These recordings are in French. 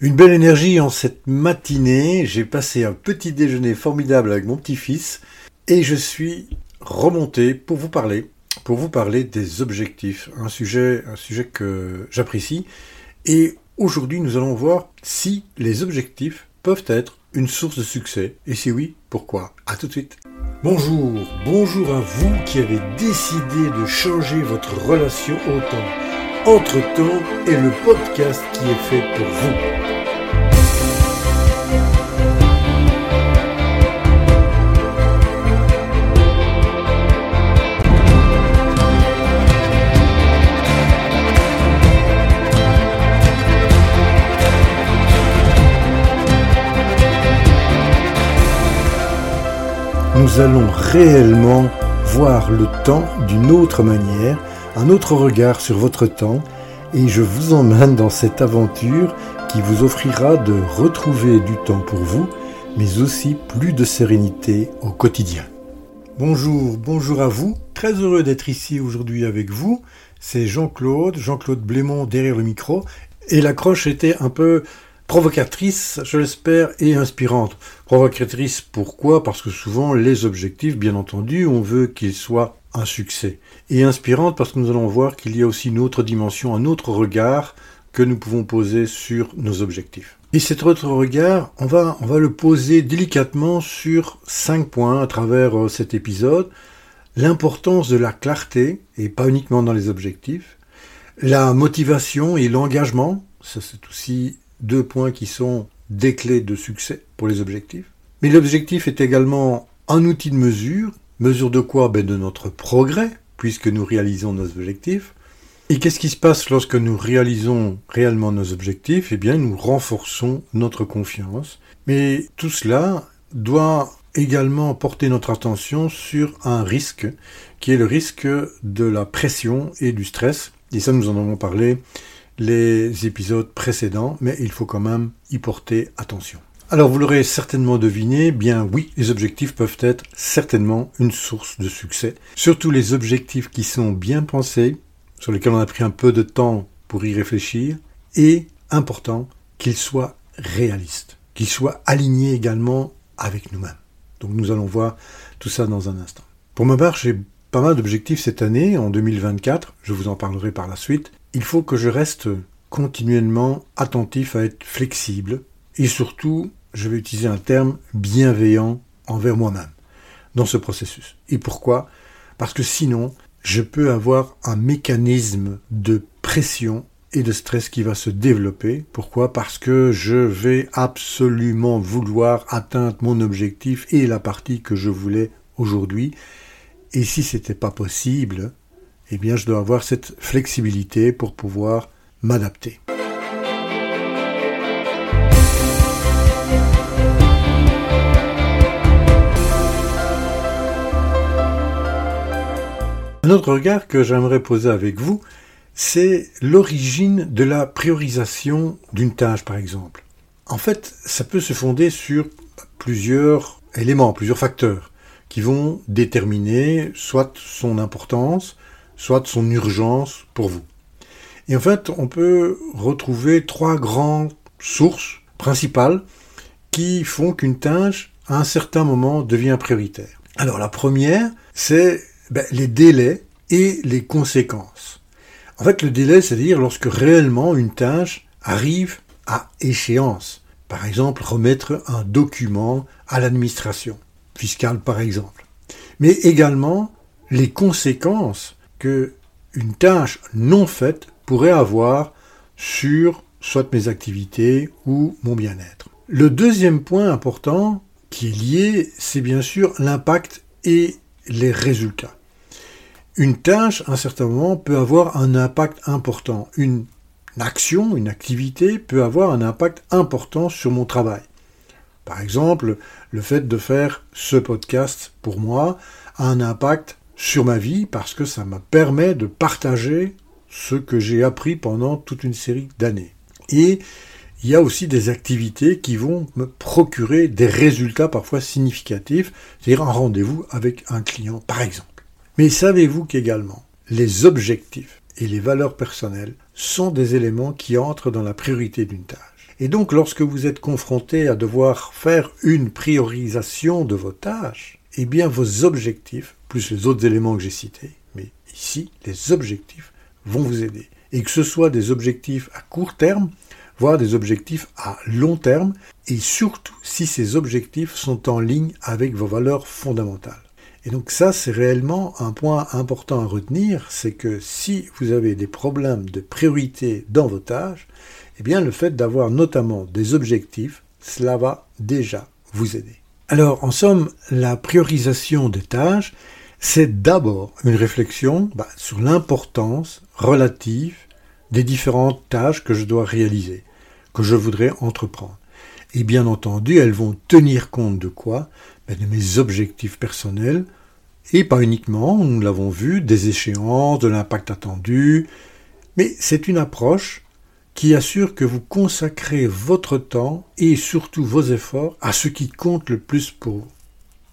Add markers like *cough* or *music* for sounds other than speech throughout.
Une belle énergie en cette matinée. J'ai passé un petit déjeuner formidable avec mon petit-fils et je suis remonté pour vous parler, pour vous parler des objectifs. Un sujet, un sujet que j'apprécie. Et aujourd'hui, nous allons voir si les objectifs peuvent être une source de succès. Et si oui, pourquoi? À tout de suite. Bonjour, bonjour à vous qui avez décidé de changer votre relation au temps. Entre-temps est le podcast qui est fait pour vous. nous allons réellement voir le temps d'une autre manière, un autre regard sur votre temps, et je vous emmène dans cette aventure qui vous offrira de retrouver du temps pour vous, mais aussi plus de sérénité au quotidien. Bonjour, bonjour à vous, très heureux d'être ici aujourd'hui avec vous. C'est Jean-Claude, Jean-Claude Blémont derrière le micro, et l'accroche était un peu provocatrice, je l'espère, et inspirante. Provocatrice pourquoi? Parce que souvent les objectifs, bien entendu, on veut qu'ils soient un succès. Et inspirante parce que nous allons voir qu'il y a aussi une autre dimension, un autre regard que nous pouvons poser sur nos objectifs. Et cet autre regard, on va, on va le poser délicatement sur cinq points à travers euh, cet épisode. L'importance de la clarté, et pas uniquement dans les objectifs. La motivation et l'engagement, ça c'est aussi deux points qui sont des clés de succès pour les objectifs. Mais l'objectif est également un outil de mesure. Mesure de quoi? Ben De notre progrès, puisque nous réalisons nos objectifs. Et qu'est-ce qui se passe lorsque nous réalisons réellement nos objectifs? Eh bien, nous renforçons notre confiance. Mais tout cela doit également porter notre attention sur un risque, qui est le risque de la pression et du stress. Et ça, nous en avons parlé les épisodes précédents, mais il faut quand même y porter attention. Alors vous l'aurez certainement deviné, bien oui, les objectifs peuvent être certainement une source de succès. Surtout les objectifs qui sont bien pensés, sur lesquels on a pris un peu de temps pour y réfléchir, et important qu'ils soient réalistes, qu'ils soient alignés également avec nous-mêmes. Donc nous allons voir tout ça dans un instant. Pour ma part, j'ai pas mal d'objectifs cette année, en 2024, je vous en parlerai par la suite, il faut que je reste continuellement attentif à être flexible et surtout, je vais utiliser un terme bienveillant envers moi-même dans ce processus. Et pourquoi? Parce que sinon, je peux avoir un mécanisme de pression et de stress qui va se développer. Pourquoi? Parce que je vais absolument vouloir atteindre mon objectif et la partie que je voulais aujourd'hui. Et si c'était pas possible, eh bien je dois avoir cette flexibilité pour pouvoir m'adapter. Un autre regard que j'aimerais poser avec vous, c'est l'origine de la priorisation d'une tâche, par exemple. En fait, ça peut se fonder sur plusieurs éléments, plusieurs facteurs, qui vont déterminer soit son importance, soit son urgence pour vous. Et en fait, on peut retrouver trois grandes sources principales qui font qu'une tâche, à un certain moment, devient prioritaire. Alors la première, c'est ben, les délais et les conséquences. En fait, le délai, c'est-à-dire lorsque réellement une tâche arrive à échéance. Par exemple, remettre un document à l'administration fiscale, par exemple. Mais également les conséquences que une tâche non faite pourrait avoir sur soit mes activités ou mon bien-être. Le deuxième point important qui est lié, c'est bien sûr l'impact et les résultats. Une tâche, à un certain moment, peut avoir un impact important. Une action, une activité peut avoir un impact important sur mon travail. Par exemple, le fait de faire ce podcast pour moi a un impact sur ma vie parce que ça me permet de partager ce que j'ai appris pendant toute une série d'années. Et il y a aussi des activités qui vont me procurer des résultats parfois significatifs, c'est-à-dire un rendez-vous avec un client par exemple. Mais savez-vous qu'également les objectifs et les valeurs personnelles sont des éléments qui entrent dans la priorité d'une tâche Et donc lorsque vous êtes confronté à devoir faire une priorisation de vos tâches, eh bien vos objectifs, plus les autres éléments que j'ai cités, mais ici les objectifs vont vous aider. Et que ce soit des objectifs à court terme, voire des objectifs à long terme, et surtout si ces objectifs sont en ligne avec vos valeurs fondamentales. Et donc ça, c'est réellement un point important à retenir, c'est que si vous avez des problèmes de priorité dans vos tâches, eh bien le fait d'avoir notamment des objectifs, cela va déjà vous aider. Alors en somme, la priorisation des tâches, c'est d'abord une réflexion bah, sur l'importance relative des différentes tâches que je dois réaliser, que je voudrais entreprendre. Et bien entendu, elles vont tenir compte de quoi? Ben, De mes objectifs personnels, et pas uniquement, nous l'avons vu, des échéances, de l'impact attendu, mais c'est une approche qui assure que vous consacrez votre temps et surtout vos efforts à ce qui compte le plus pour vous.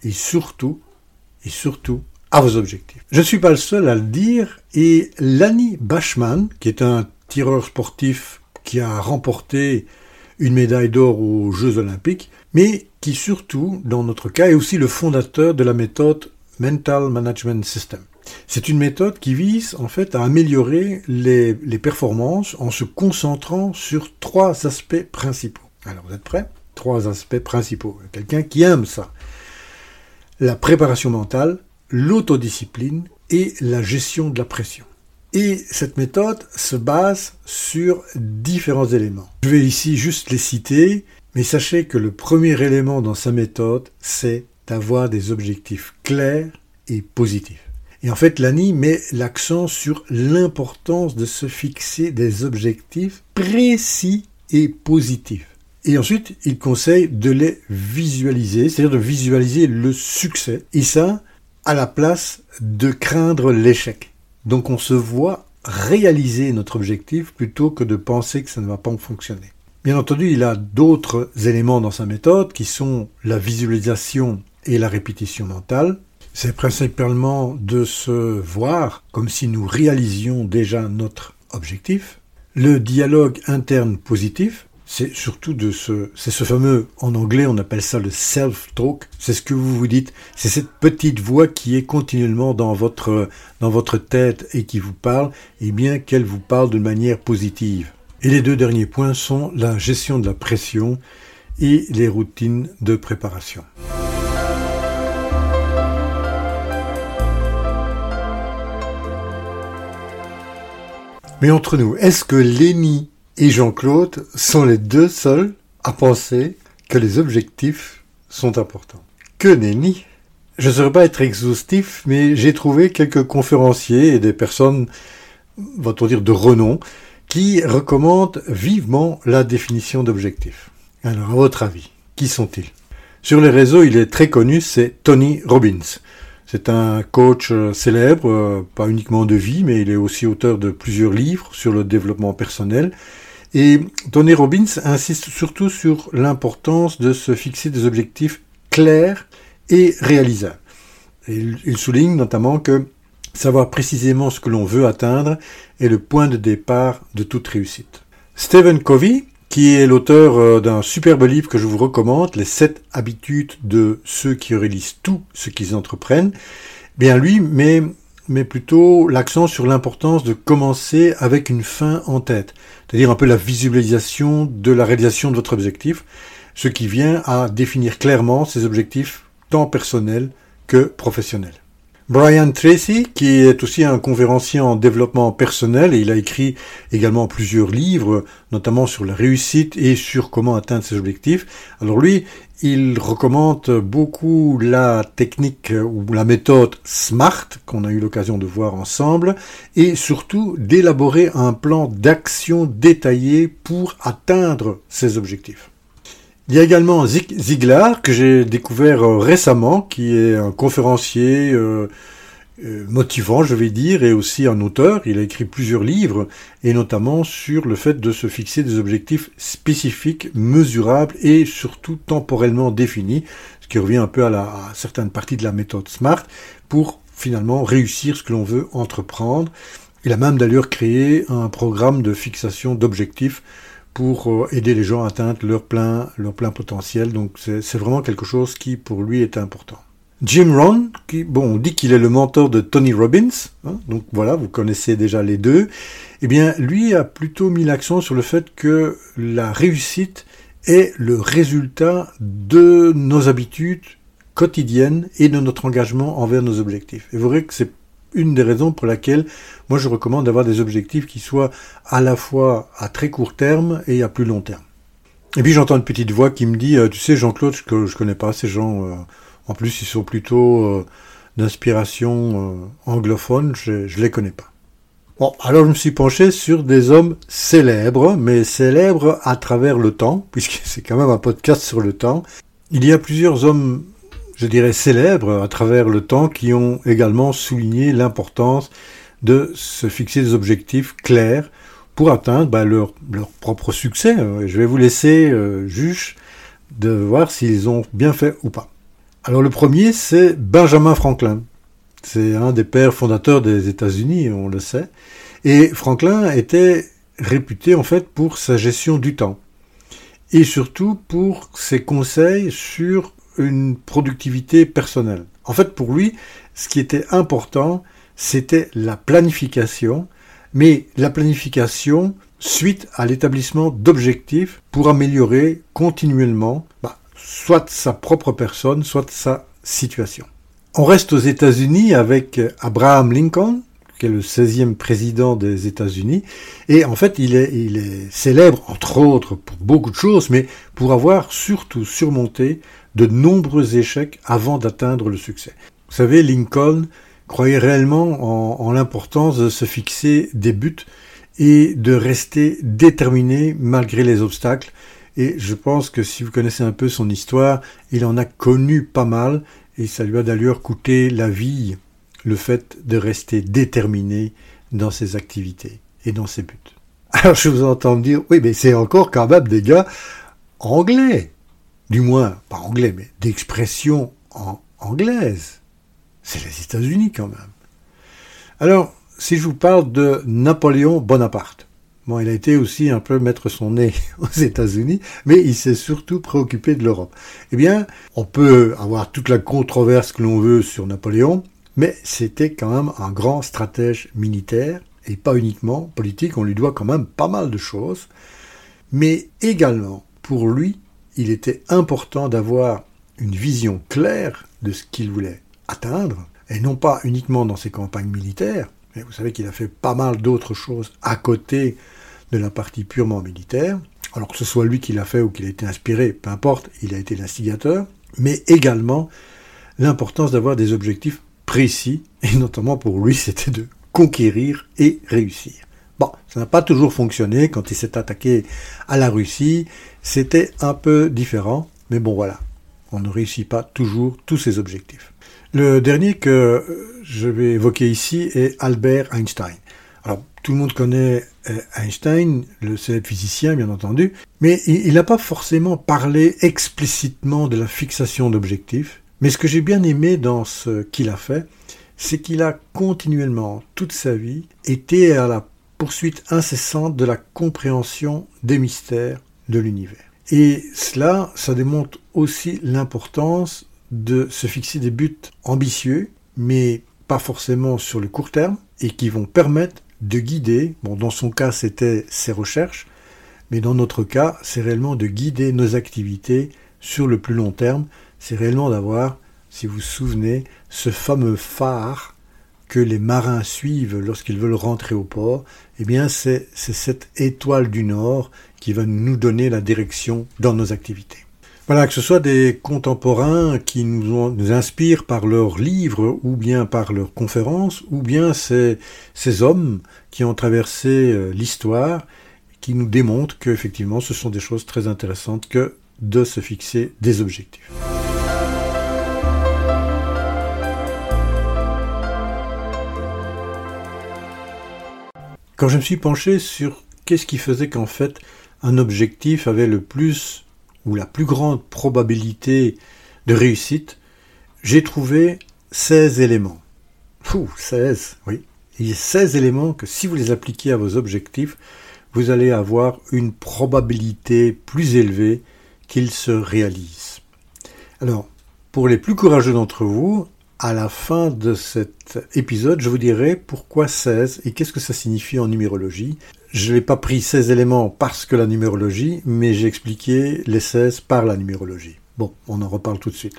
Et surtout, et surtout, à vos objectifs. Je ne suis pas le seul à le dire, et Lani Bachman, qui est un tireur sportif qui a remporté une médaille d'or aux Jeux olympiques, mais qui surtout, dans notre cas, est aussi le fondateur de la méthode Mental Management System. C'est une méthode qui vise en fait à améliorer les, performances en se concentrant sur trois aspects principaux. Alors vous êtes prêts? Trois aspects principaux. Quelqu'un qui aime ça. La préparation mentale, l'autodiscipline et la gestion de la pression. Et cette méthode se base sur différents éléments. Je vais ici juste les citer, mais sachez que le premier élément dans sa méthode, c'est d'avoir des objectifs clairs et positifs. Et en fait, l'ANI met l'accent sur l'importance de se fixer des objectifs précis et positifs. Et ensuite, il conseille de les visualiser, c'est-à-dire de visualiser le succès. Et ça, à la place de craindre l'échec. Donc on se voit réaliser notre objectif plutôt que de penser que ça ne va pas fonctionner. Bien entendu, il a d'autres éléments dans sa méthode qui sont la visualisation et la répétition mentale. C'est principalement de se voir comme si nous réalisions déjà notre objectif. Le dialogue interne positif, c'est surtout de ce, c'est ce fameux, en anglais on appelle ça le self-talk, c'est ce que vous vous dites, c'est cette petite voix qui est continuellement dans votre, dans votre tête et qui vous parle, et bien qu'elle vous parle de manière positive. Et les deux derniers points sont la gestion de la pression et les routines de préparation. Mais entre nous, est-ce que Lénie et Jean-Claude sont les deux seuls à penser que les objectifs sont importants? Que nenni Je ne saurais pas être exhaustif, mais j'ai trouvé quelques conférenciers et des personnes, va-t-on dire, de renom, qui recommandent vivement la définition d'objectif. Alors, à votre avis, qui sont-ils? Sur les réseaux, il est très connu, c'est Tony Robbins. C'est un coach euh, célèbre, euh, pas uniquement de vie, mais il est aussi auteur de plusieurs livres sur le développement personnel. Et Tony Robbins insiste surtout sur l'importance de se fixer des objectifs clairs et réalisables. il souligne notamment que savoir précisément ce que l'on veut atteindre est le point de départ de toute réussite. Stephen Covey, qui est l'auteur euh, d'un superbe livre que je vous recommande, Les 7 habitudes de ceux qui réalisent tout ce qu'ils entreprennent, bien lui met, met plutôt l'accent sur l'importance de commencer avec une fin en tête, c'est-à-dire un peu la visualisation de la réalisation de votre objectif, ce qui vient à définir clairement ses objectifs tant personnels que professionnels. Brian Tracy, qui est aussi un conférencier en développement personnel, et il a écrit également plusieurs livres, notamment sur la réussite et sur comment atteindre ses objectifs. Alors lui, il recommande beaucoup la technique ou la méthode SMART, qu'on a eu l'occasion de voir ensemble, et surtout d'élaborer un plan d'action détaillé pour atteindre ses objectifs. Il y a également Zig Ziglar que j'ai découvert euh, récemment, qui est un conférencier euh, euh, motivant, je vais dire, et aussi un auteur. Il a écrit plusieurs livres, et notamment sur le fait de se fixer des objectifs spécifiques, mesurables et surtout temporellement définis, ce qui revient un peu à, la, à certaines parties de la méthode SMART, pour finalement réussir ce que l'on veut entreprendre. Il a même d'ailleurs créé un programme de fixation d'objectifs pour euh, aider les gens à atteindre leur plein, plein potentiel. Donc c'est vraiment quelque chose qui pour lui est important. Jim Rohn, qui, bon, on dit qu'il est le mentor de Tony Robbins, hein, donc voilà, vous connaissez déjà les deux. Eh bien, lui a plutôt mis l'accent sur le fait que la réussite est le résultat de nos habitudes quotidiennes et de notre engagement envers nos objectifs. Et vous verrez que c'est une des raisons pour laquelle moi je recommande d'avoir des objectifs qui soient à la fois à très court terme et à plus long terme. Et puis j'entends une petite voix qui me dit, euh, tu sais Jean-Claude, je, connais pas ces gens, euh, en plus ils sont plutôt euh, d'inspiration anglophone, je, je les connais pas. Bon, alors je me suis penché sur des hommes célèbres, mais célèbres à travers le temps, *laughs* puisque c'est quand même un podcast sur le temps. Il y a plusieurs hommes je dirais, célèbres à travers le temps qui ont également souligné l'importance de se fixer des objectifs clairs pour atteindre bah, leur, propre succès. Je vais vous laisser euh, juge de voir s'ils ont bien fait ou pas. Alors le premier, c'est Benjamin Franklin. C'est un des pères fondateurs des États-Unis, on le sait. Et Franklin était réputé en fait pour sa gestion du temps et surtout pour ses conseils sur une productivité personnelle. En fait, pour lui, ce qui était important, c'était la planification, mais la planification suite à l'établissement d'objectifs pour améliorer continuellement bah, soit sa propre personne, soit sa situation. On reste aux États-Unis avec Abraham Lincoln, qui est le 16e président des États-Unis. Et en fait, il est, il est célèbre, entre autres, pour beaucoup de choses, mais pour avoir surtout surmonté de nombreux échecs avant d'atteindre le succès. Vous savez, Lincoln croyait réellement en, l'importance de se fixer des buts et de rester déterminé malgré les obstacles. Et je pense que si vous connaissez un peu son histoire, il en a connu pas mal et ça lui a d'ailleurs coûté la vie, le fait de rester déterminé dans ses activités et dans ses buts. Alors je vous entends dire, oui, mais c'est encore quand même des gars anglais du moins pas anglais, mais d'expression en anglaise. C'est les États-Unis quand même. Alors, si je vous parle de Napoléon Bonaparte, bon, il a été aussi un peu mettre son nez *laughs* aux États-Unis, mais il s'est surtout préoccupé de l'Europe. Eh bien, on peut avoir toute la controverse que l'on veut sur Napoléon, mais c'était quand même un grand stratège militaire, et pas uniquement politique, on lui doit quand même pas mal de choses, mais également, pour lui, il était important d'avoir une vision claire de ce qu'il voulait atteindre, et non pas uniquement dans ses campagnes militaires, mais vous savez qu'il a fait pas mal d'autres choses à côté de la partie purement militaire, alors que ce soit lui qui l'a fait ou qu'il a été inspiré, peu importe, il a été l'instigateur, mais également l'importance d'avoir des objectifs précis, et notamment pour lui *laughs* c'était de conquérir et réussir. Bon, ça n'a pas toujours fonctionné quand il s'est attaqué à la Russie, c'était un peu différent, mais bon voilà, on ne réussit pas toujours tous ses objectifs. Le dernier que je vais évoquer ici est Albert Einstein. Alors, tout le monde connaît euh, Einstein, le célèbre physicien, bien entendu, mais il n'a pas forcément parlé explicitement de la fixation d'objectifs. Mais ce que j'ai bien aimé dans ce qu'il a fait, c'est qu'il a continuellement, toute sa vie, été à la poursuite incessante de la compréhension des mystères de l'univers. Et cela, ça démontre aussi l'importance de se fixer des buts ambitieux, mais pas forcément sur le court terme, et qui vont permettre de guider, bon dans son cas c'était ses recherches, mais dans notre cas c'est réellement de guider nos activités sur le plus long terme, c'est réellement d'avoir, si vous vous souvenez, ce fameux phare que les marins suivent lorsqu'ils veulent rentrer au port, eh bien c'est cette étoile du Nord qui va nous donner la direction dans nos activités. Voilà, que ce soit des contemporains qui nous, inspirent par leurs livres ou bien par leurs conférences, ou bien ces, ces hommes qui ont traversé euh, l'histoire, qui nous démontrent qu'effectivement ce sont des choses très intéressantes que de se fixer des objectifs. Quand je me suis penché sur qu'est-ce qui faisait qu'en fait un objectif avait le plus ou la plus grande probabilité de réussite, j'ai trouvé 16 éléments. Ouh, 16, oui. Il y a 16 éléments que si vous les appliquez à vos objectifs, vous allez avoir une probabilité plus élevée qu'il se réalise. Alors, pour les plus courageux d'entre vous, à la fin de cet épisode, je vous dirai pourquoi 16 et qu'est-ce que ça signifie en numérologie. Je n'ai pas pris 16 éléments parce que la numérologie, mais j'ai expliqué les 16 par la numérologie. Bon, on en reparle tout de suite.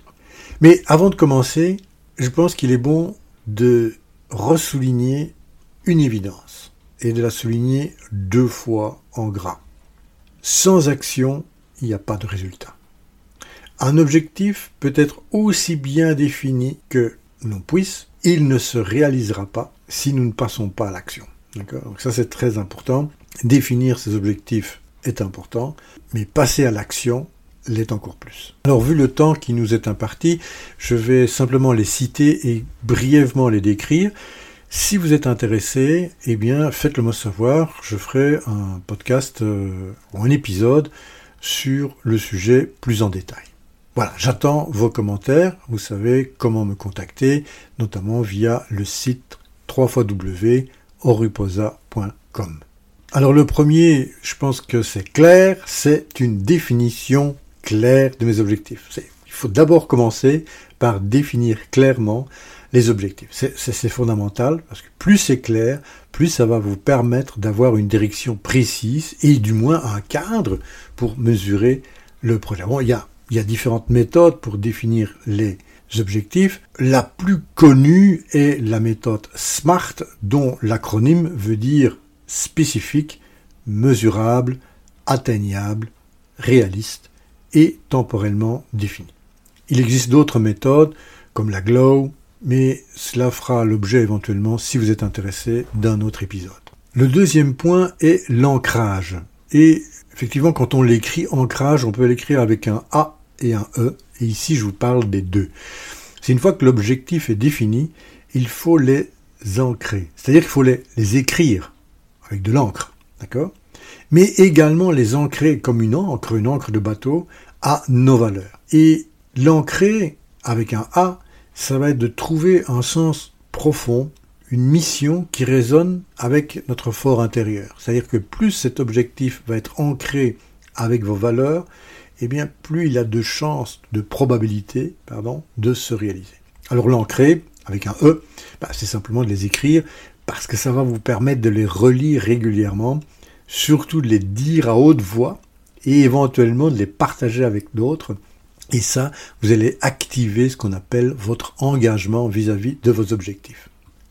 Mais avant de commencer, je pense qu'il est bon de ressouligner une évidence et de la souligner deux fois en gras. Sans action, il n'y a pas de résultat. Un objectif peut être aussi bien défini que l'on puisse, il ne se réalisera pas si nous ne passons pas à l'action. Donc ça c'est très important. Définir ses objectifs est important, mais passer à l'action l'est encore plus. Alors vu le temps qui nous est imparti, je vais simplement les citer et brièvement les décrire. Si vous êtes intéressé, eh bien faites-le moi savoir, je ferai un podcast euh, ou un épisode sur le sujet plus en détail. Voilà, j'attends vos commentaires, vous savez comment me contacter, notamment via le site www.oruposa.com. Alors le premier, je pense que c'est clair, c'est une définition claire de mes objectifs. Il faut d'abord commencer par définir clairement les objectifs. C'est fondamental parce que plus c'est clair, plus ça va vous permettre d'avoir une direction précise et du moins un cadre pour mesurer le projet. Bon, il y a différentes méthodes pour définir les objectifs. La plus connue est la méthode SMART dont l'acronyme veut dire spécifique, mesurable, atteignable, réaliste et temporellement défini. Il existe d'autres méthodes comme la GLOW, mais cela fera l'objet éventuellement, si vous êtes intéressé, d'un autre épisode. Le deuxième point est l'ancrage. Effectivement, quand on l'écrit ancrage, on peut l'écrire avec un A et un E, et ici je vous parle des deux. C'est une fois que l'objectif est défini, il faut les ancrer. C'est-à-dire qu'il faut les, écrire avec de l'encre, d'accord? Mais également les ancrer comme une encre, une encre de bateau, à nos valeurs. Et l'ancrer avec un A, ça va être de trouver un sens profond, une mission qui résonne avec notre fort intérieur. C'est-à-dire que plus cet objectif va être ancré avec vos valeurs, eh bien plus il a de chances, de probabilité, de se réaliser. Alors l'ancrer avec un E, bah, c'est simplement de les écrire parce que ça va vous permettre de les relire régulièrement, surtout de les dire à haute voix et éventuellement de les partager avec d'autres et ça, vous allez activer ce qu'on appelle votre engagement vis-à-vis de vos objectifs.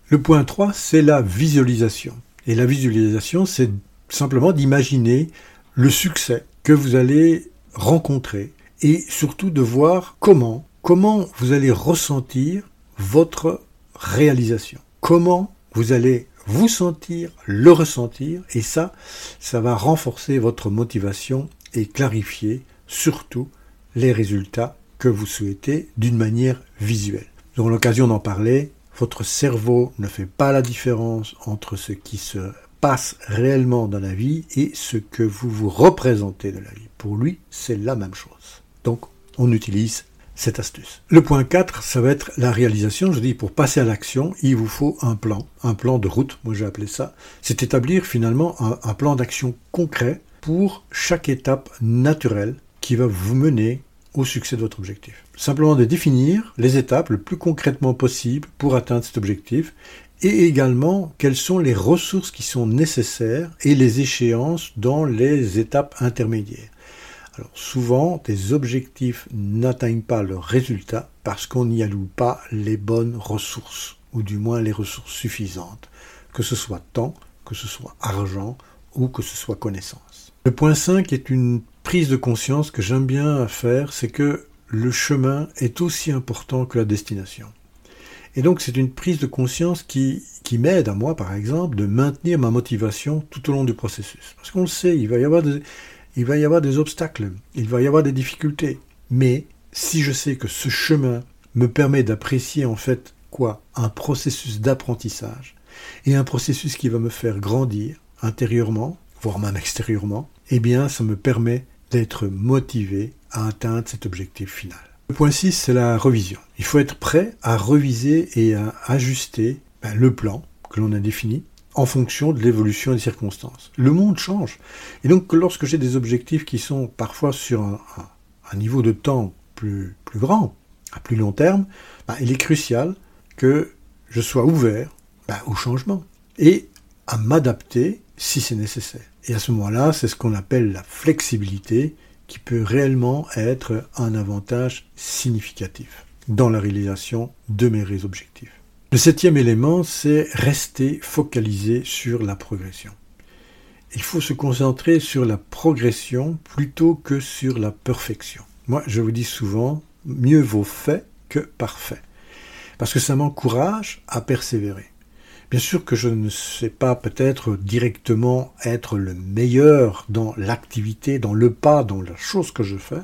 Le point 3, c'est la visualisation. Et la visualisation, c'est simplement d'imaginer le succès que vous allez rencontrer et surtout de voir comment, comment vous allez ressentir votre réalisation. Comment vous allez vous sentir, le ressentir, et ça, ça va renforcer votre motivation et clarifier surtout les résultats que vous souhaitez d'une manière visuelle. Nous aurons l'occasion d'en parler. Votre cerveau ne fait pas la différence entre ce qui se passe réellement dans la vie et ce que vous vous représentez de la vie. Pour lui, c'est la même chose. Donc, on utilise cette astuce. Le point 4, ça va être la réalisation. Je dis, pour passer à l'action, il vous faut un plan, un plan de route, moi j'ai appelé ça. C'est établir finalement un, un plan d'action concret pour chaque étape naturelle qui va vous mener au succès de votre objectif. Simplement de définir les étapes le plus concrètement possible pour atteindre cet objectif et également quelles sont les ressources qui sont nécessaires et les échéances dans les étapes intermédiaires. Alors souvent, des objectifs n'atteignent pas leur résultat parce qu'on n'y alloue pas les bonnes ressources, ou du moins les ressources suffisantes, que ce soit temps, que ce soit argent ou que ce soit connaissance. Le point 5 est une prise de conscience que j'aime bien faire, c'est que le chemin est aussi important que la destination. Et donc c'est une prise de conscience qui, qui m'aide à moi, par exemple, de maintenir ma motivation tout au long du processus. Parce qu'on le sait, il va, y avoir il va y avoir des obstacles, il va y avoir des difficultés. Mais si je sais que ce chemin me permet d'apprécier en fait quoi? Un processus d'apprentissage et un processus qui va me faire grandir intérieurement, voire même extérieurement, eh bien, ça me permet d'être motivé à atteindre cet objectif final. Le point 6, c'est la revision. Il faut être prêt à reviser et à ajuster ben, le plan que l'on a défini en fonction de l'évolution des circonstances. Le monde change. Et donc lorsque j'ai des objectifs qui sont parfois sur un, niveau de temps plus, plus grand, à plus long terme, bah, il est crucial que je sois ouvert bah, au changement et à m'adapter si c'est nécessaire. Et à ce moment-là, c'est ce qu'on appelle la flexibilité qui peut réellement être un avantage significatif dans la réalisation de mes objectifs. Le septième élément, c'est rester focalisé sur la progression. Il faut se concentrer sur la progression plutôt que sur la perfection. Moi, je vous dis souvent, mieux vaut fait que parfait. Parce que ça m'encourage à persévérer. Bien sûr que je ne sais pas peut-être directement être le meilleur dans l'activité, dans le pas, dans la chose que je fais,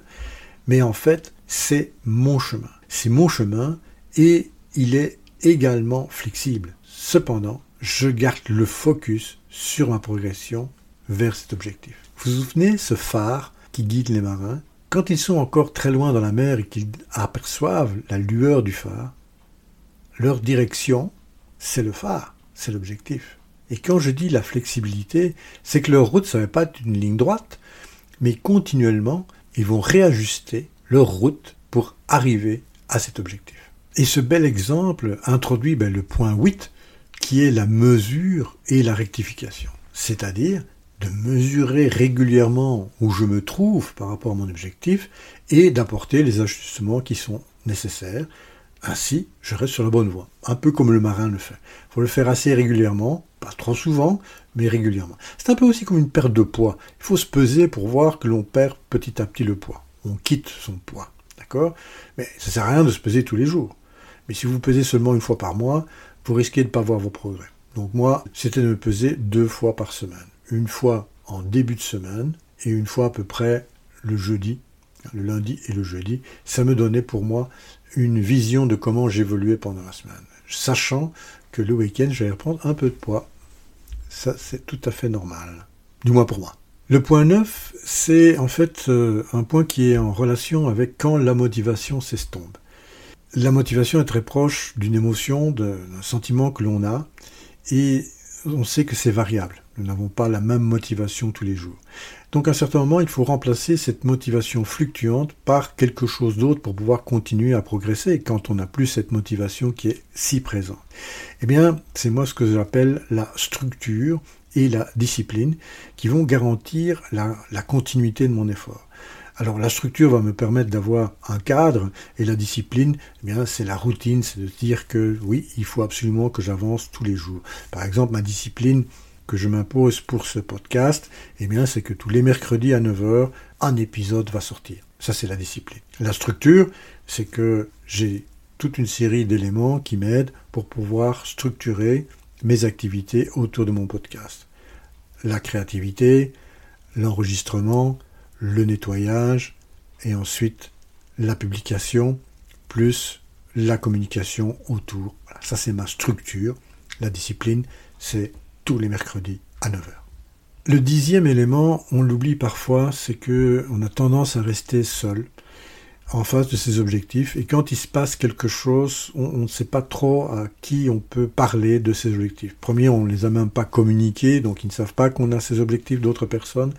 mais en fait, c'est mon chemin. C'est mon chemin et il est également flexible. Cependant, je garde le focus sur ma progression vers cet objectif. Vous vous souvenez ce phare qui guide les marins Quand ils sont encore très loin dans la mer et qu'ils aperçoivent la lueur du phare, leur direction, c'est le phare, c'est l'objectif. Et quand je dis la flexibilité, c'est que leur route ne va pas être une ligne droite, mais continuellement, ils vont réajuster leur route pour arriver à cet objectif. Et ce bel exemple introduit ben, le point 8, qui est la mesure et la rectification. C'est-à-dire de mesurer régulièrement où je me trouve par rapport à mon objectif et d'apporter les ajustements qui sont nécessaires. Ainsi, je reste sur la bonne voie, un peu comme le marin le fait. Il faut le faire assez régulièrement, pas trop souvent, mais régulièrement. C'est un peu aussi comme une perte de poids. Il faut se peser pour voir que l'on perd petit à petit le poids. On quitte son poids, d'accord? Mais ça sert à rien de se peser tous les jours. Mais si vous pesez seulement une fois par mois, vous risquez de ne pas voir vos progrès. Donc moi, c'était de me peser deux fois par semaine. Une fois en début de semaine et une fois à peu près le jeudi, le lundi et le jeudi. Ça me donnait pour moi une vision de comment j'évoluais pendant la semaine. Sachant que le week-end, j'allais reprendre un peu de poids. Ça, c'est tout à fait normal. Du moins pour moi. Le point 9, c'est en fait euh, un point qui est en relation avec quand la motivation s'estompe. La motivation est très proche d'une émotion, d'un sentiment que l'on a, et on sait que c'est variable. Nous n'avons pas la même motivation tous les jours. Donc à un certain moment, il faut remplacer cette motivation fluctuante par quelque chose d'autre pour pouvoir continuer à progresser quand on n'a plus cette motivation qui est si présente. Eh bien, c'est moi ce que j'appelle la structure et la discipline qui vont garantir la, continuité de mon effort. Alors la structure va me permettre d'avoir un cadre et la discipline, eh bien c'est la routine, c'est de dire que oui, il faut absolument que j'avance tous les jours. Par exemple, ma discipline que je m'impose pour ce podcast, eh bien c'est que tous les mercredis à 9h, un épisode va sortir. Ça c'est la discipline. La structure, c'est que j'ai toute une série d'éléments qui m'aident pour pouvoir structurer mes activités autour de mon podcast. La créativité, l'enregistrement, le nettoyage et ensuite la publication plus la communication autour. ça c'est ma structure. La discipline, c'est tous les mercredis à 9h. Le dixième élément, on l'oublie parfois, c'est que on a tendance à rester seul en face de ses objectifs et quand il se passe quelque chose, on ne sait pas trop à qui on peut parler de ses objectifs. Premier, on ne les a même pas communiqués, donc ils ne savent pas qu'on a ces objectifs d'autres personnes.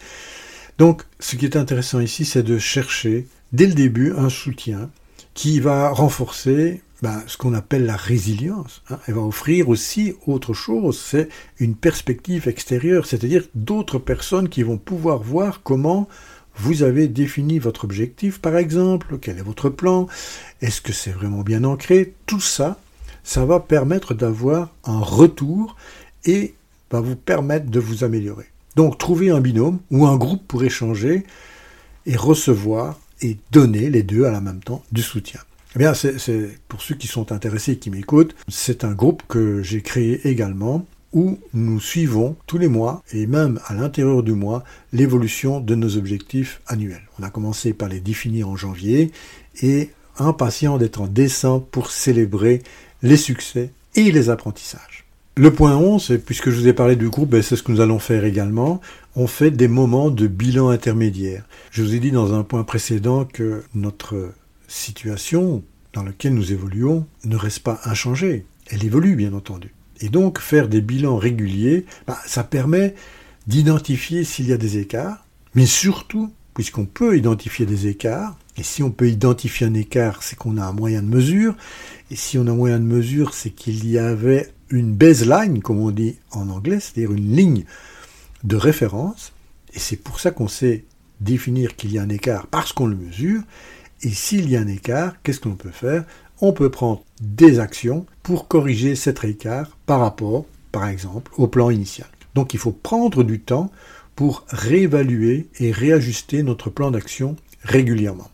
Donc, ce qui est intéressant ici, c'est de chercher dès le début un soutien qui va renforcer ben, ce qu'on appelle la résilience. Hein. Elle va offrir aussi autre chose, c'est une perspective extérieure, c'est-à-dire d'autres personnes qui vont pouvoir voir comment vous avez défini votre objectif, par exemple, quel est votre plan, est-ce que c'est vraiment bien ancré, tout ça, ça va permettre d'avoir un retour et va vous permettre de vous améliorer. Donc trouver un binôme ou un groupe pour échanger et recevoir et donner les deux à la même temps du soutien. Eh bien, c'est pour ceux qui sont intéressés et qui m'écoutent, c'est un groupe que j'ai créé également où nous suivons tous les mois et même à l'intérieur du mois l'évolution de nos objectifs annuels. On a commencé par les définir en janvier et impatient d'être en décembre pour célébrer les succès et les apprentissages. Le point 11, puisque je vous ai parlé du groupe, ben, c'est ce que nous allons faire également. On fait des moments de bilan intermédiaire. Je vous ai dit dans un point précédent que notre situation dans laquelle nous évoluons ne reste pas inchangée. Elle évolue, bien entendu. Et donc faire des bilans réguliers, bah, ça permet d'identifier s'il y a des écarts, mais surtout, puisqu'on peut identifier des écarts, et si on peut identifier un écart, c'est qu'on a un moyen de mesure, et si on a un moyen de mesure, c'est qu'il y avait une baseline, comme on dit en anglais, c'est-à-dire une ligne de référence, et c'est pour ça qu'on sait définir qu'il y a un écart parce qu'on le mesure, et s'il y a un écart, qu'est-ce qu'on peut faire? On peut prendre des actions pour corriger cet écart par rapport, par exemple, au plan initial. Donc il faut prendre du temps pour réévaluer et réajuster notre plan d'action régulièrement.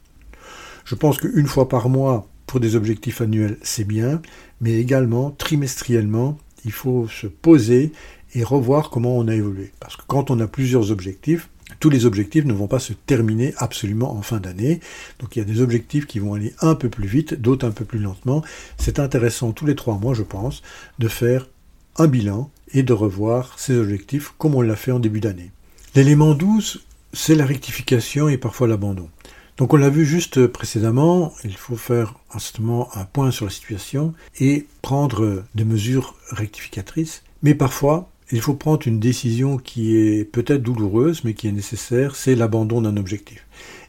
Je pense qu'une fois par mois, pour des objectifs annuels, c'est bien, mais également trimestriellement, il faut se poser et revoir comment on a évolué. Parce que quand on a plusieurs objectifs, tous les objectifs ne vont pas se terminer absolument en fin d'année. Donc il y a des objectifs qui vont aller un peu plus vite, d'autres un peu plus lentement. C'est intéressant tous les trois mois, je pense, de faire un bilan et de revoir ces objectifs comme on l'a fait en début d'année. L'élément 12, c'est la rectification et parfois l'abandon. Donc on l'a vu juste précédemment, il faut faire instamment un point sur la situation et prendre des mesures rectificatrices. Mais parfois, il faut prendre une décision qui est peut-être douloureuse, mais qui est nécessaire, c'est l'abandon d'un objectif.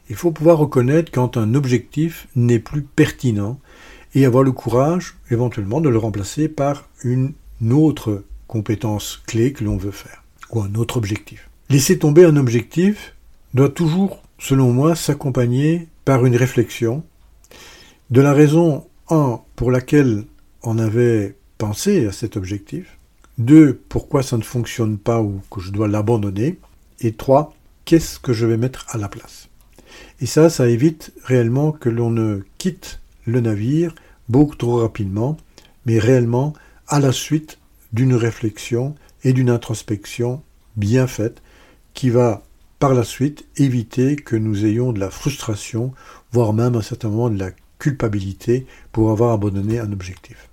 Il faut pouvoir reconnaître quand un objectif n'est plus pertinent et avoir le courage éventuellement de le remplacer par une autre compétence clé que l'on veut faire, ou un autre objectif. Laisser tomber un objectif doit toujours, selon moi, s'accompagner par une réflexion de la raison, un, pour laquelle on avait pensé à cet objectif, deux, pourquoi ça ne fonctionne pas ou que je dois l'abandonner. Et trois, qu'est-ce que je vais mettre à la place. Et ça, ça évite réellement que l'on ne quitte le navire beaucoup trop rapidement, mais réellement à la suite d'une réflexion et d'une introspection bien faite qui va par la suite éviter que nous ayons de la frustration, voire même à un certain moment de la culpabilité pour avoir abandonné un objectif.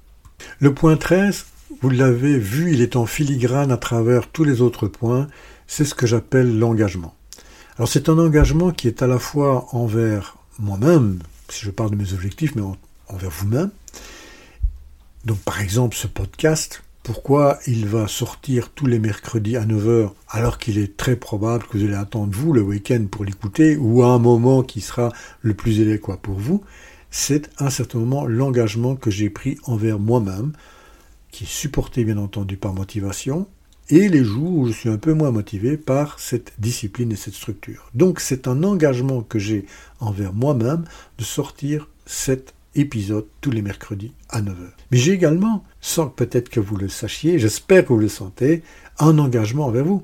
Le point 13, vous l'avez vu, il est en filigrane à travers tous les autres points. C'est ce que j'appelle l'engagement. Alors c'est un engagement qui est à la fois envers moi-même, si je parle de mes objectifs, mais envers vous-même. Donc par exemple ce podcast, pourquoi il va sortir tous les mercredis à 9h alors qu'il est très probable que vous allez attendre vous le week-end pour l'écouter ou à un moment qui sera le plus adéquat pour vous, c'est un certain moment l'engagement que j'ai pris envers moi-même qui est supporté bien entendu par motivation, et les jours où je suis un peu moins motivé par cette discipline et cette structure. Donc c'est un engagement que j'ai envers moi-même de sortir cet épisode tous les mercredis à 9h. Mais j'ai également, sans peut-être que vous le sachiez, j'espère que vous le sentez, un engagement envers vous.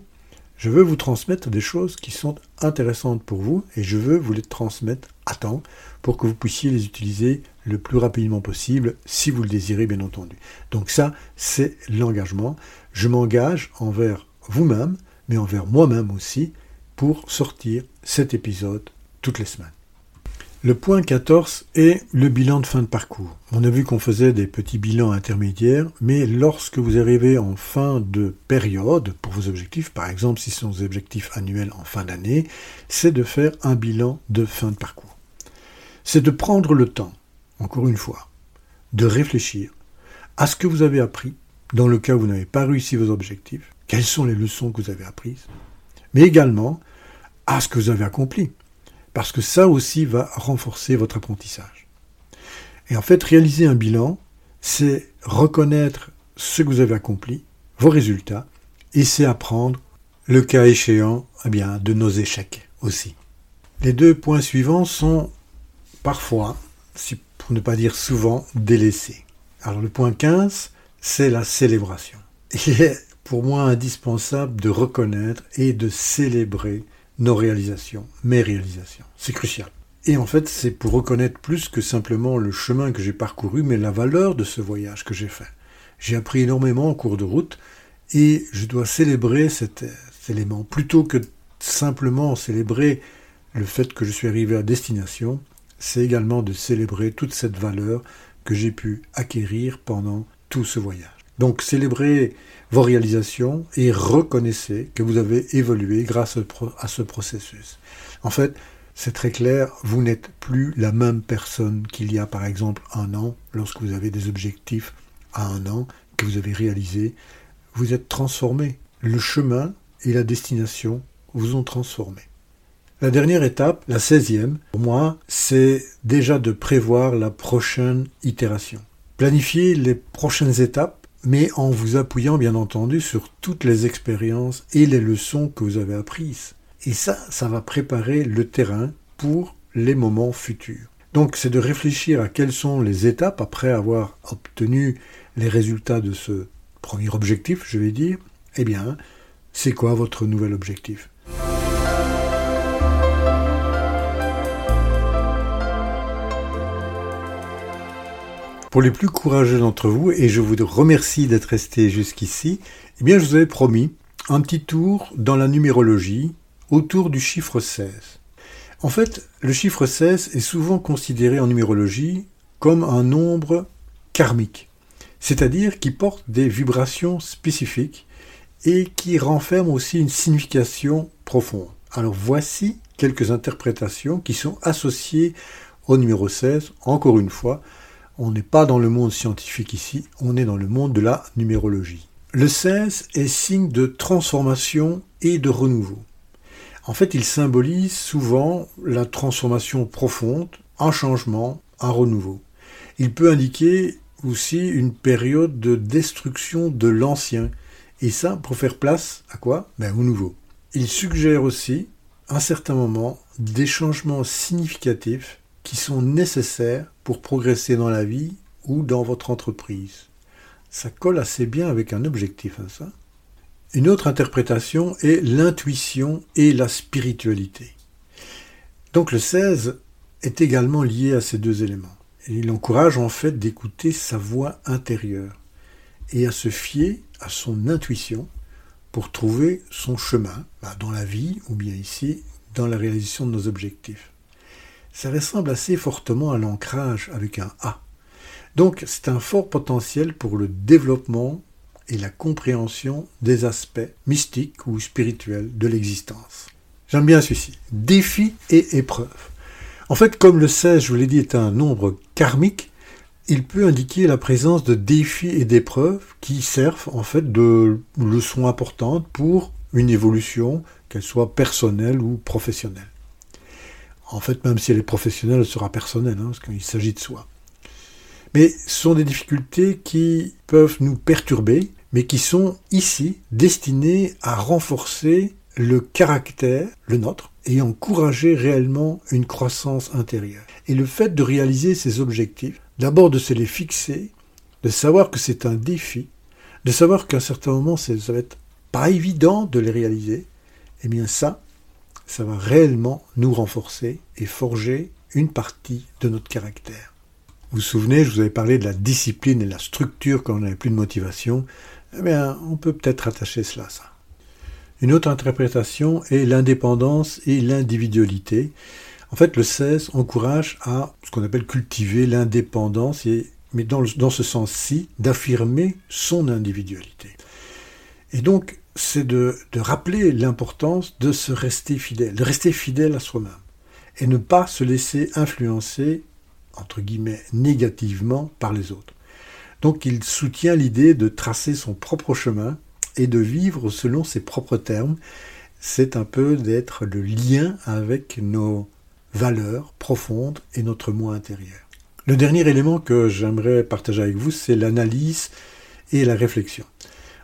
Je veux vous transmettre des choses qui sont intéressantes pour vous et je veux vous les transmettre à temps pour que vous puissiez les utiliser le plus rapidement possible, si vous le désirez bien entendu. Donc ça, c'est l'engagement. Je m'engage envers vous-même, mais envers moi-même aussi, pour sortir cet épisode toutes les semaines. Le point 14 est le bilan de fin de parcours. On a vu qu'on faisait des petits bilans intermédiaires, mais lorsque vous arrivez en fin de période pour vos objectifs, par exemple si ce sont des objectifs annuels en fin d'année, c'est de faire un bilan de fin de parcours. C'est de prendre le temps encore une fois, de réfléchir à ce que vous avez appris dans le cas où vous n'avez pas réussi vos objectifs, quelles sont les leçons que vous avez apprises, mais également à ce que vous avez accompli, parce que ça aussi va renforcer votre apprentissage. Et en fait, réaliser un bilan, c'est reconnaître ce que vous avez accompli, vos résultats, et c'est apprendre, le cas échéant, eh bien, de nos échecs aussi. Les deux points suivants sont parfois, pour ne pas dire souvent, délaissé. Alors le point 15, c'est la célébration. Il est pour moi indispensable de reconnaître et de célébrer nos réalisations, mes réalisations. C'est crucial. Et en fait, c'est pour reconnaître plus que simplement le chemin que j'ai parcouru, mais la valeur de ce voyage que j'ai fait. J'ai appris énormément en cours de route et je dois célébrer cet, cet élément. Plutôt que simplement célébrer le fait que je suis arrivé à destination, c'est également de célébrer toute cette valeur que j'ai pu acquérir pendant tout ce voyage. Donc célébrez vos réalisations et reconnaissez que vous avez évolué grâce à ce processus. En fait, c'est très clair, vous n'êtes plus la même personne qu'il y a par exemple un an lorsque vous avez des objectifs à un an que vous avez réalisé, vous êtes transformé. Le chemin et la destination vous ont transformé. La dernière étape, la 16e, pour moi, c'est déjà de prévoir la prochaine itération. Planifier les prochaines étapes, mais en vous appuyant bien entendu sur toutes les expériences et les leçons que vous avez apprises. Et ça, ça va préparer le terrain pour les moments futurs. Donc c'est de réfléchir à quelles sont les étapes après avoir obtenu les résultats de ce premier objectif, je vais dire. Eh bien, c'est quoi votre nouvel objectif? Pour les plus courageux d'entre vous, et je vous remercie d'être resté jusqu'ici, eh bien je vous avais promis un petit tour dans la numérologie autour du chiffre 16. En fait, le chiffre 16 est souvent considéré en numérologie comme un nombre karmique, c'est-à-dire qui porte des vibrations spécifiques et qui renferme aussi une signification profonde. Alors voici quelques interprétations qui sont associées au numéro 16. Encore une fois, on n'est pas dans le monde scientifique ici, on est dans le monde de la numérologie. Le 16 est signe de transformation et de renouveau. En fait, il symbolise souvent la transformation profonde, un changement, un renouveau. Il peut indiquer aussi une période de destruction de l'ancien, et ça pour faire place à quoi? Ben, Au nouveau. Il suggère aussi, à un certain moment, des changements significatifs qui sont nécessaires pour progresser dans la vie ou dans votre entreprise. Ça colle assez bien avec un objectif, hein, ça. Une autre interprétation est l'intuition et la spiritualité. Donc le 16 est également lié à ces deux éléments. il encourage en fait d'écouter sa voix intérieure et à se fier à son intuition pour trouver son chemin bah, dans la vie ou bien ici dans la réalisation de nos objectifs. Ça ressemble assez fortement à l'ancrage avec un A. Donc c'est un fort potentiel pour le développement et la compréhension des aspects mystiques ou spirituels de l'existence. J'aime bien celui-ci. Défi et épreuve. En fait, comme le 16, je vous l'ai dit, est un nombre karmique, il peut indiquer la présence de défis et d'épreuves qui servent en fait de leçons importantes pour une évolution, qu'elle soit personnelle ou professionnelle. En fait, même si elle est professionnelle, elle sera personnelle, hein, parce qu'il s'agit de soi. Mais ce sont des difficultés qui peuvent nous perturber, mais qui sont ici destinées à renforcer le caractère, le nôtre, et encourager réellement une croissance intérieure. Et le fait de réaliser ces objectifs, d'abord de se les fixer, de savoir que c'est un défi, de savoir qu'à un certain moment ça va être pas évident de les réaliser, eh bien ça, ça va réellement nous renforcer et forger une partie de notre caractère. Vous vous souvenez, je vous avais parlé de la discipline et de la structure quand on n'avait plus de motivation. Eh bien, on peut peut-être attacher cela à ça. Une autre interprétation est l'indépendance et l'individualité. En fait, le 16 encourage à ce qu'on appelle cultiver l'indépendance, mais dans, dans ce sens-ci, d'affirmer son individualité. Et donc, c'est de, rappeler l'importance de se rester fidèle, de rester fidèle à soi-même, et ne pas se laisser influencer entre guillemets, négativement par les autres. Donc il soutient l'idée de tracer son propre chemin et de vivre selon ses propres termes. C'est un peu d'être le lien avec nos valeurs profondes et notre moi intérieur. Le dernier élément que j'aimerais partager avec vous, c'est l'analyse et la réflexion.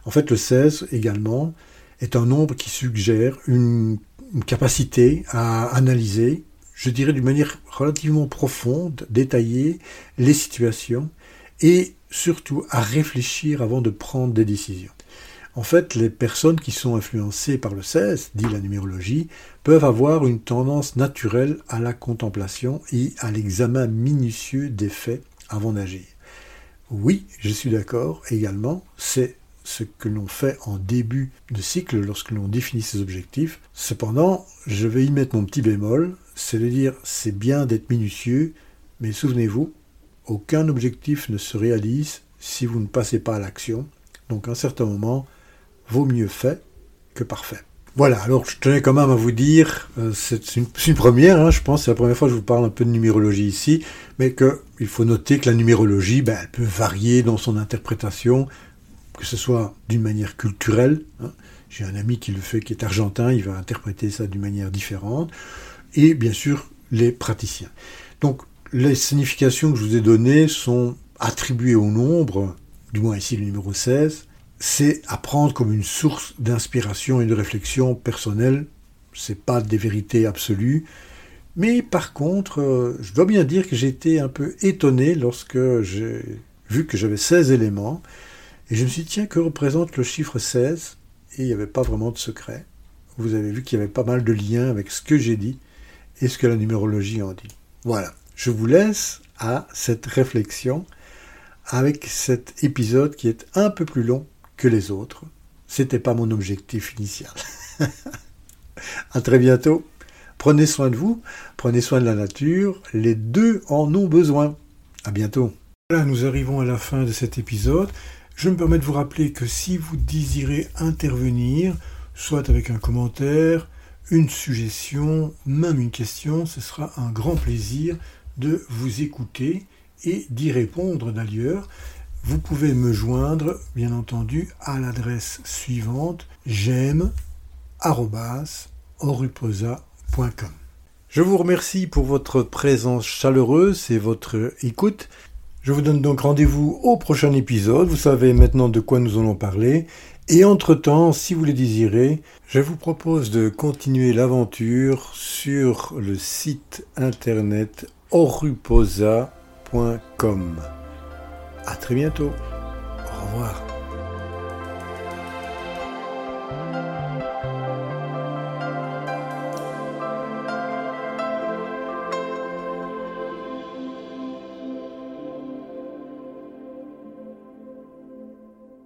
En fait, le 16 également est un nombre qui suggère une, capacité à analyser, je dirais d'une manière relativement profonde, détaillée, les situations et surtout à réfléchir avant de prendre des décisions. En fait, les personnes qui sont influencées par le 16, dit la numérologie, peuvent avoir une tendance naturelle à la contemplation et à l'examen minutieux des faits avant d'agir. Oui, je suis d'accord également, c'est ce que l'on fait en début de cycle lorsque l'on définit ses objectifs. Cependant, je vais y mettre mon petit bémol, c'est de dire c'est bien d'être minutieux, mais souvenez-vous, aucun objectif ne se réalise si vous ne passez pas à l'action. Donc à un certain moment, vaut mieux fait que parfait. Voilà, alors je tenais quand même à vous dire, euh, c'est une, première, hein, je pense, c'est la première fois que je vous parle un peu de numérologie ici, mais qu'il faut noter que la numérologie, ben, elle peut varier dans son interprétation que ce soit d'une manière culturelle. Hein. J'ai un ami qui le fait, qui est argentin, il va interpréter ça d'une manière différente. Et bien sûr, les praticiens. Donc, les significations que je vous ai données sont attribuées au nombre, du moins ici le numéro 16. C'est à prendre comme une source d'inspiration et de réflexion personnelle. C'est pas des vérités absolues. Mais par contre, euh, je dois bien dire que j'ai été un peu étonné lorsque j'ai vu que j'avais 16 éléments. Et je me suis dit, tiens, que représente le chiffre 16 Et il n'y avait pas vraiment de secret. Vous avez vu qu'il y avait pas mal de liens avec ce que j'ai dit et ce que la numérologie en dit. Voilà, je vous laisse à cette réflexion avec cet épisode qui est un peu plus long que les autres. C'était pas mon objectif initial. *laughs* à très bientôt. Prenez soin de vous, prenez soin de la nature, les deux en ont besoin. À bientôt. Voilà, nous arrivons à la fin de cet épisode. Je me permets de vous rappeler que si vous désirez intervenir, soit avec un commentaire, une suggestion, même une question, ce sera un grand plaisir de vous écouter et d'y répondre d'ailleurs. Vous pouvez me joindre, bien entendu, à l'adresse suivante j'aime Je vous remercie pour votre présence chaleureuse et votre écoute. Je vous donne donc rendez-vous au prochain épisode. Vous savez maintenant de quoi nous allons parler. Et entre-temps, si vous le désirez, je vous propose de continuer l'aventure sur le site internet oruposa.com. À très bientôt. Au revoir.